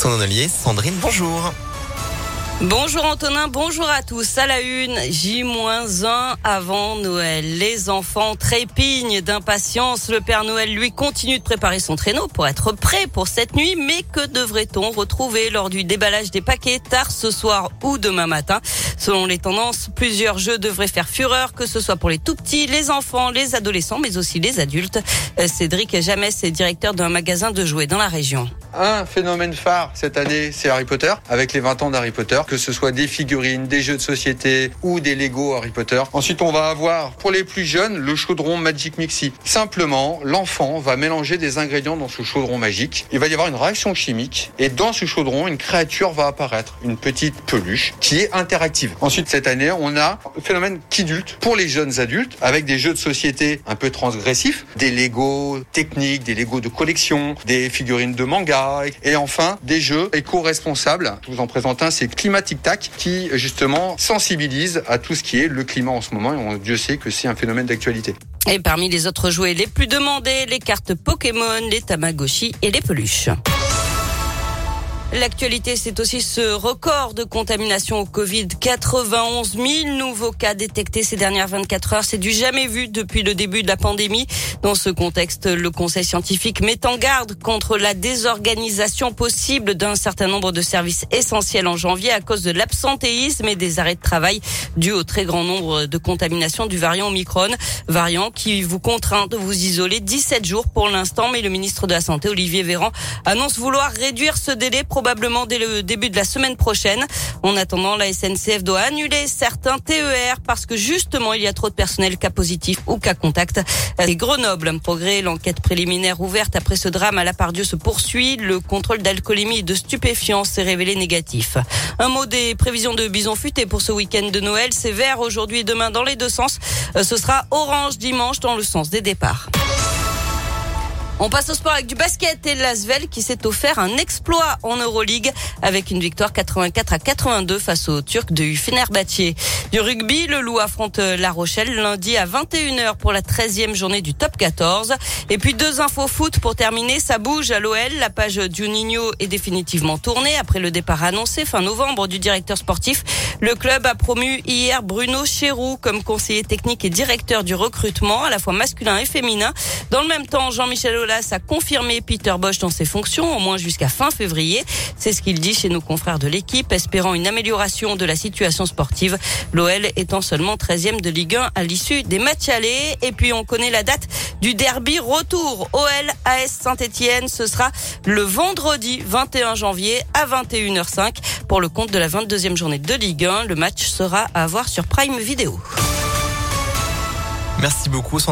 Son honnelier, Sandrine, bonjour. Bonjour Antonin, bonjour à tous. À la une, J-1 avant Noël. Les enfants trépignent d'impatience. Le Père Noël, lui, continue de préparer son traîneau pour être prêt pour cette nuit. Mais que devrait-on retrouver lors du déballage des paquets tard ce soir ou demain matin? Selon les tendances, plusieurs jeux devraient faire fureur, que ce soit pour les tout petits, les enfants, les adolescents, mais aussi les adultes. Euh, Cédric Jamès est directeur d'un magasin de jouets dans la région. Un phénomène phare cette année, c'est Harry Potter, avec les 20 ans d'Harry Potter, que ce soit des figurines, des jeux de société ou des Lego Harry Potter. Ensuite, on va avoir, pour les plus jeunes, le chaudron Magic Mixi. Simplement, l'enfant va mélanger des ingrédients dans ce chaudron magique. Il va y avoir une réaction chimique, et dans ce chaudron, une créature va apparaître, une petite peluche, qui est interactive. Ensuite, cette année, on a le phénomène Kidulte, pour les jeunes adultes, avec des jeux de société un peu transgressifs, des Lego techniques, des Lego de collection, des figurines de manga, et enfin des jeux éco-responsables. Je vous en présente un, c'est Climatic Tac qui justement sensibilise à tout ce qui est le climat en ce moment Dieu sait que c'est un phénomène d'actualité. Et parmi les autres jouets les plus demandés, les cartes Pokémon, les Tamagotchi et les peluches. L'actualité, c'est aussi ce record de contamination au Covid. 91 000 nouveaux cas détectés ces dernières 24 heures. C'est du jamais vu depuis le début de la pandémie. Dans ce contexte, le Conseil scientifique met en garde contre la désorganisation possible d'un certain nombre de services essentiels en janvier à cause de l'absentéisme et des arrêts de travail dus au très grand nombre de contaminations du variant Omicron. Variant qui vous contraint de vous isoler 17 jours pour l'instant. Mais le ministre de la Santé, Olivier Véran, annonce vouloir réduire ce délai probablement dès le début de la semaine prochaine. En attendant, la SNCF doit annuler certains TER parce que justement, il y a trop de personnel cas positif ou cas contact. Et Grenoble, progrès, l'enquête préliminaire ouverte après ce drame à la Pardieu se poursuit. Le contrôle d'alcoolémie et de stupéfiants s'est révélé négatif. Un mot des prévisions de bison futé pour ce week-end de Noël. C'est vert aujourd'hui et demain dans les deux sens. Euh, Ce sera orange dimanche dans le sens des départs. On passe au sport avec du basket et l'Asvel qui s'est offert un exploit en Euroleague avec une victoire 84 à 82 face aux Turcs de Fenerbahçe. Du rugby, le Loup affronte La Rochelle lundi à 21h pour la 13e journée du top 14. Et puis deux infos foot pour terminer, ça bouge à l'OL. La page Juninho est définitivement tournée après le départ annoncé fin novembre du directeur sportif. Le club a promu hier Bruno Chéroux comme conseiller technique et directeur du recrutement à la fois masculin et féminin. Dans le même temps, Jean-Michel A confirmé Peter Bosch dans ses fonctions, au moins jusqu'à fin février. C'est ce qu'il dit chez nos confrères de l'équipe, espérant une amélioration de la situation sportive. L'OL étant seulement 13e de Ligue 1 à l'issue des matchs allés. Et puis on connaît la date du derby retour. OL AS Saint-Etienne, ce sera le vendredi 21 janvier à 21h05 pour le compte de la 22e journée de Ligue 1. Le match sera à voir sur Prime Video. Merci beaucoup.